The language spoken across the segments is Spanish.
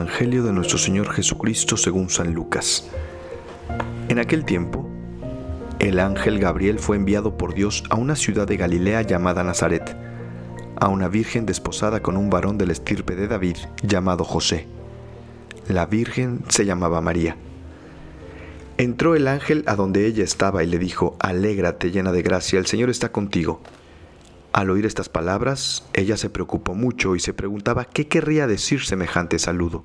del Evangelio de nuestro Señor Jesucristo según San Lucas. En aquel tiempo, el ángel Gabriel fue enviado por Dios a una ciudad de Galilea llamada Nazaret, a una virgen desposada con un varón de la estirpe de David llamado José. La virgen se llamaba María. Entró el ángel a donde ella estaba y le dijo, Alégrate llena de gracia, el Señor está contigo. Al oír estas palabras, ella se preocupó mucho y se preguntaba qué querría decir semejante saludo.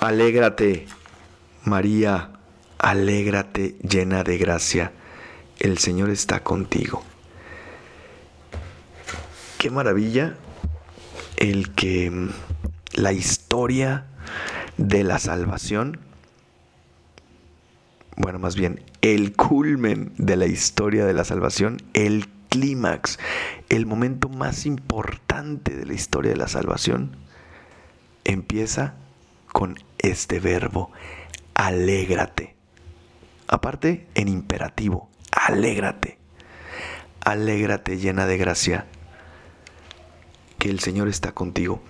Alégrate, María, alégrate llena de gracia, el Señor está contigo. Qué maravilla el que mm, la historia de la salvación bueno, más bien, el culmen de la historia de la salvación, el clímax, el momento más importante de la historia de la salvación, empieza con este verbo, alégrate. Aparte, en imperativo, alégrate. Alégrate llena de gracia, que el Señor está contigo.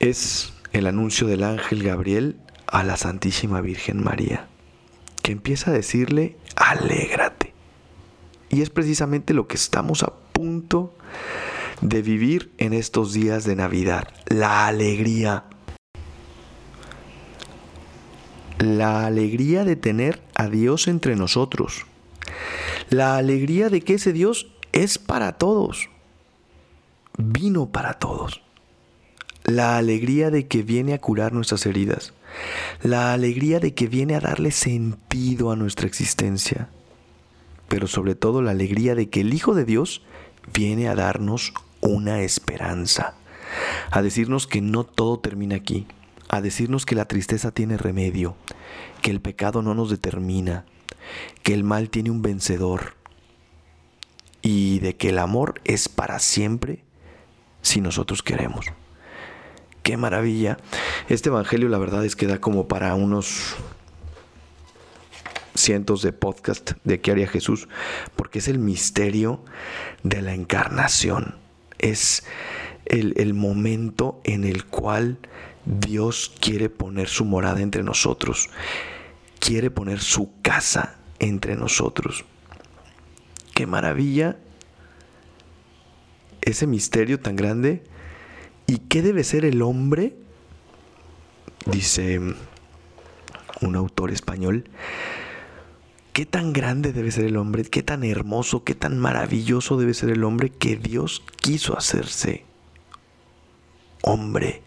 Es el anuncio del ángel Gabriel a la Santísima Virgen María, que empieza a decirle, alégrate. Y es precisamente lo que estamos a punto de vivir en estos días de Navidad, la alegría. La alegría de tener a Dios entre nosotros. La alegría de que ese Dios es para todos. Vino para todos. La alegría de que viene a curar nuestras heridas la alegría de que viene a darle sentido a nuestra existencia, pero sobre todo la alegría de que el Hijo de Dios viene a darnos una esperanza, a decirnos que no todo termina aquí, a decirnos que la tristeza tiene remedio, que el pecado no nos determina, que el mal tiene un vencedor. Y de que el amor es para siempre si nosotros queremos. Qué maravilla. Este Evangelio la verdad es que da como para unos cientos de podcasts de qué haría Jesús, porque es el misterio de la encarnación. Es el, el momento en el cual Dios quiere poner su morada entre nosotros, quiere poner su casa entre nosotros. Qué maravilla ese misterio tan grande ¿Y qué debe ser el hombre? Dice un autor español. ¿Qué tan grande debe ser el hombre? ¿Qué tan hermoso, qué tan maravilloso debe ser el hombre que Dios quiso hacerse hombre?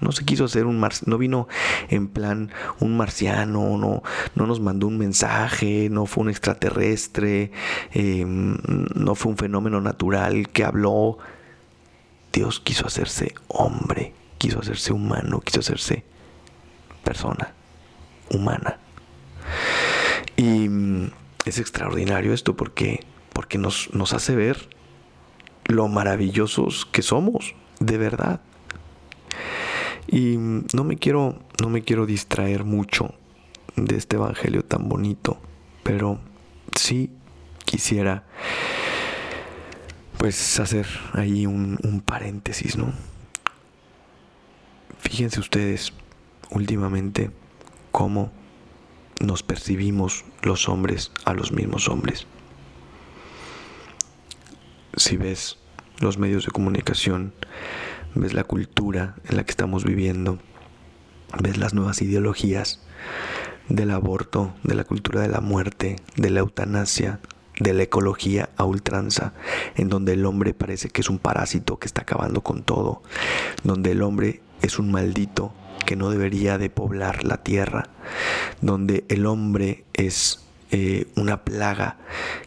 No se quiso hacer un no vino en plan un marciano, no, no nos mandó un mensaje, no fue un extraterrestre, em, no fue un fenómeno natural que habló Dios quiso hacerse hombre, quiso hacerse humano, quiso hacerse persona humana. Y mm, es extraordinario esto porque, porque nos, nos hace ver lo maravillosos que somos, de verdad. Y mm, no me quiero, no me quiero distraer mucho de este evangelio tan bonito, pero sí quisiera pues hacer ahí un, paréntesis, ¿no? Fíjense ustedes últimamente cómo nos percibimos los hombres a los mismos hombres. Si ves los medios de comunicación, ves la cultura en la que estamos viviendo, ves las nuevas ideologías del aborto, de la cultura de la muerte, de la eutanasia, de la ecología a ultranza, en donde el hombre parece que es un parásito que está acabando con todo, donde el hombre es un maldito que no debería de poblar la tierra, donde el hombre es eh, una plaga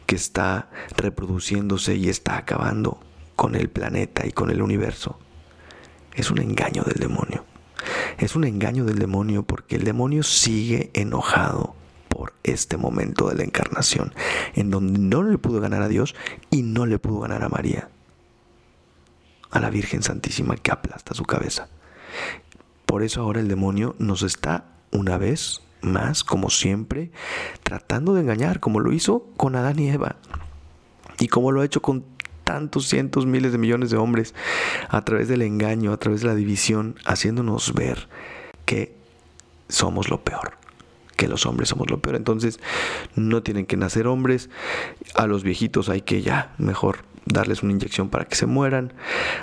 que está reproduciéndose y está acabando con el planeta y con el universo. Es un engaño del demonio. Es un engaño del demonio porque el demonio sigue enojado por este momento de la encarnación, en donde no le pudo ganar a Dios y no le pudo ganar a María, a la Virgen Santísima que aplasta su cabeza. Por eso ahora el demonio nos está una vez más, como siempre, tratando de engañar, como lo hizo con Adán y Eva, y como lo ha hecho con tantos cientos, miles de millones de hombres, a través del engaño, a través de la división, haciéndonos ver que somos lo peor que los hombres somos lo peor. Entonces, no tienen que nacer hombres. A los viejitos hay que ya mejor darles una inyección para que se mueran.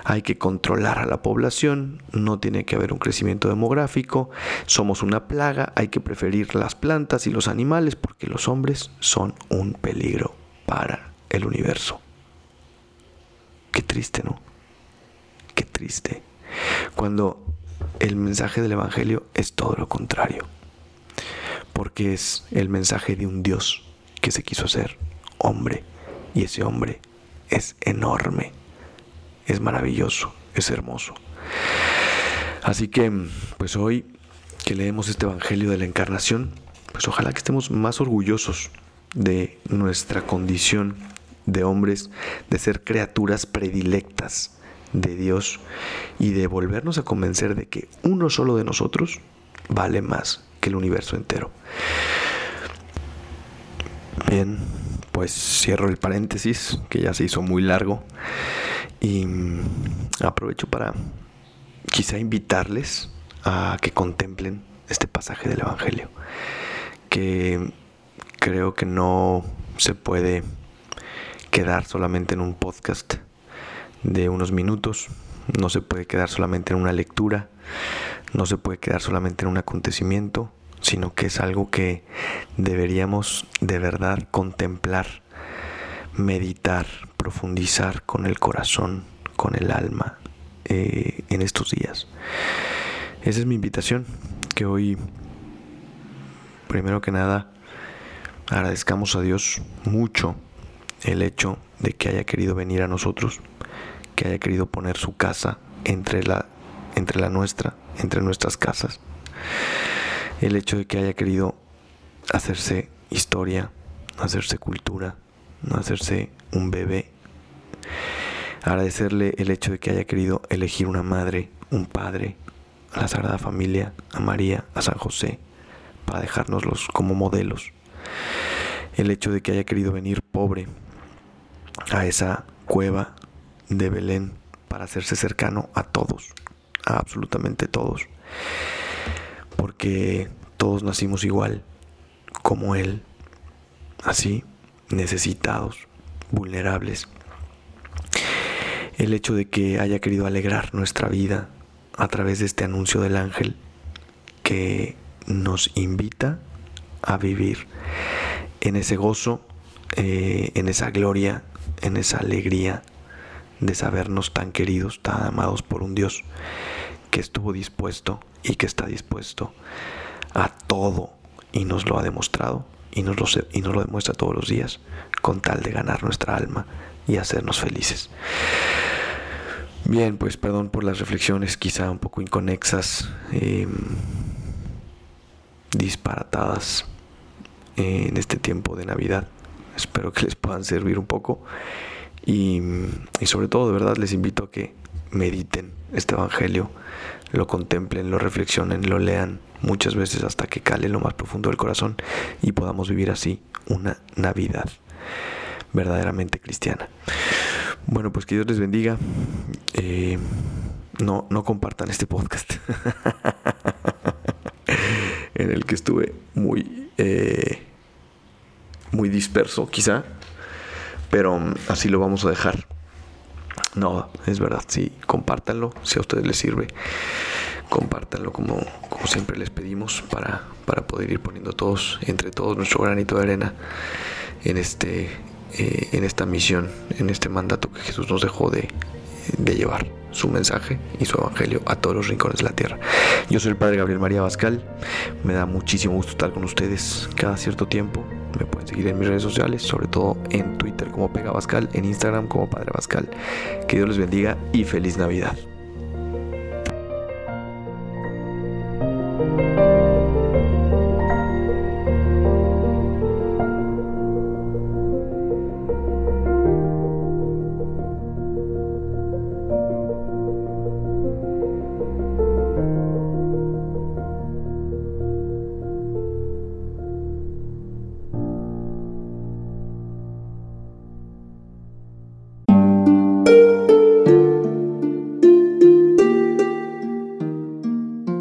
Hay que controlar a la población. No tiene que haber un crecimiento demográfico. Somos una plaga. Hay que preferir las plantas y los animales porque los hombres son un peligro para el universo. Qué triste, ¿no? Qué triste. Cuando el mensaje del Evangelio es todo lo contrario porque es el mensaje de un Dios que se quiso hacer hombre y ese hombre es enorme, es maravilloso, es hermoso. Así que, pues hoy que leemos este Evangelio de la Encarnación, pues ojalá que estemos más orgullosos de nuestra condición de hombres, de ser criaturas predilectas de Dios y de volvernos a convencer de que uno solo de nosotros vale más el universo entero. Bien, pues cierro el paréntesis, que ya se hizo muy largo, y aprovecho para quizá invitarles a que contemplen este pasaje del Evangelio, que creo que no se puede quedar solamente en un podcast de unos minutos, no se puede quedar solamente en una lectura, no se puede quedar solamente en un acontecimiento, sino que es algo que deberíamos de verdad contemplar, meditar, profundizar con el corazón, con el alma eh, en estos días. Esa es mi invitación, que hoy, primero que nada, agradezcamos a Dios mucho el hecho de que haya querido venir a nosotros, que haya querido poner su casa entre la entre la nuestra, entre nuestras casas. El hecho de que haya querido hacerse historia, hacerse cultura, hacerse un bebé. Agradecerle el hecho de que haya querido elegir una madre, un padre, a la Sagrada Familia, a María, a San José, para dejárnoslos como modelos. El hecho de que haya querido venir pobre a esa cueva de Belén para hacerse cercano a todos, a absolutamente todos. Porque todos nacimos igual, como Él, así, necesitados, vulnerables. El hecho de que haya querido alegrar nuestra vida a través de este anuncio del ángel que nos invita a vivir en ese gozo, eh, en esa gloria, en esa alegría de sabernos tan queridos, tan amados por un Dios que estuvo dispuesto y que está dispuesto a todo y nos lo ha demostrado y nos lo, y nos lo demuestra todos los días con tal de ganar nuestra alma y hacernos felices. Bien, pues perdón por las reflexiones quizá un poco inconexas, em, disparatadas en este tiempo de Navidad. Espero que les puedan servir un poco y, sobre todo de verdad les invito a que mediten este Evangelio, lo contemplen, lo reflexionen, lo lean muchas veces hasta que cale lo más profundo del corazón y podamos vivir así una Navidad verdaderamente cristiana. Bueno, pues que Dios les bendiga. Eh, no, no compartan este podcast en el que estuve muy, eh, muy disperso quizá, pero así lo vamos a dejar. No, es verdad, sí, compártanlo, si a ustedes les sirve, compártanlo como, como siempre les pedimos para, para poder ir poniendo todos, entre todos, nuestro granito de arena en, este, eh, en esta misión, en este mandato que Jesús nos dejó de, de llevar su mensaje y su evangelio a todos los rincones de la tierra. Yo soy el Padre Gabriel María Bascal, me da muchísimo gusto estar con ustedes cada cierto tiempo. Me pueden seguir en mis redes sociales, sobre todo en Twitter como Pega Bascal, en Instagram como Padre Bascal. Que Dios les bendiga y feliz Navidad.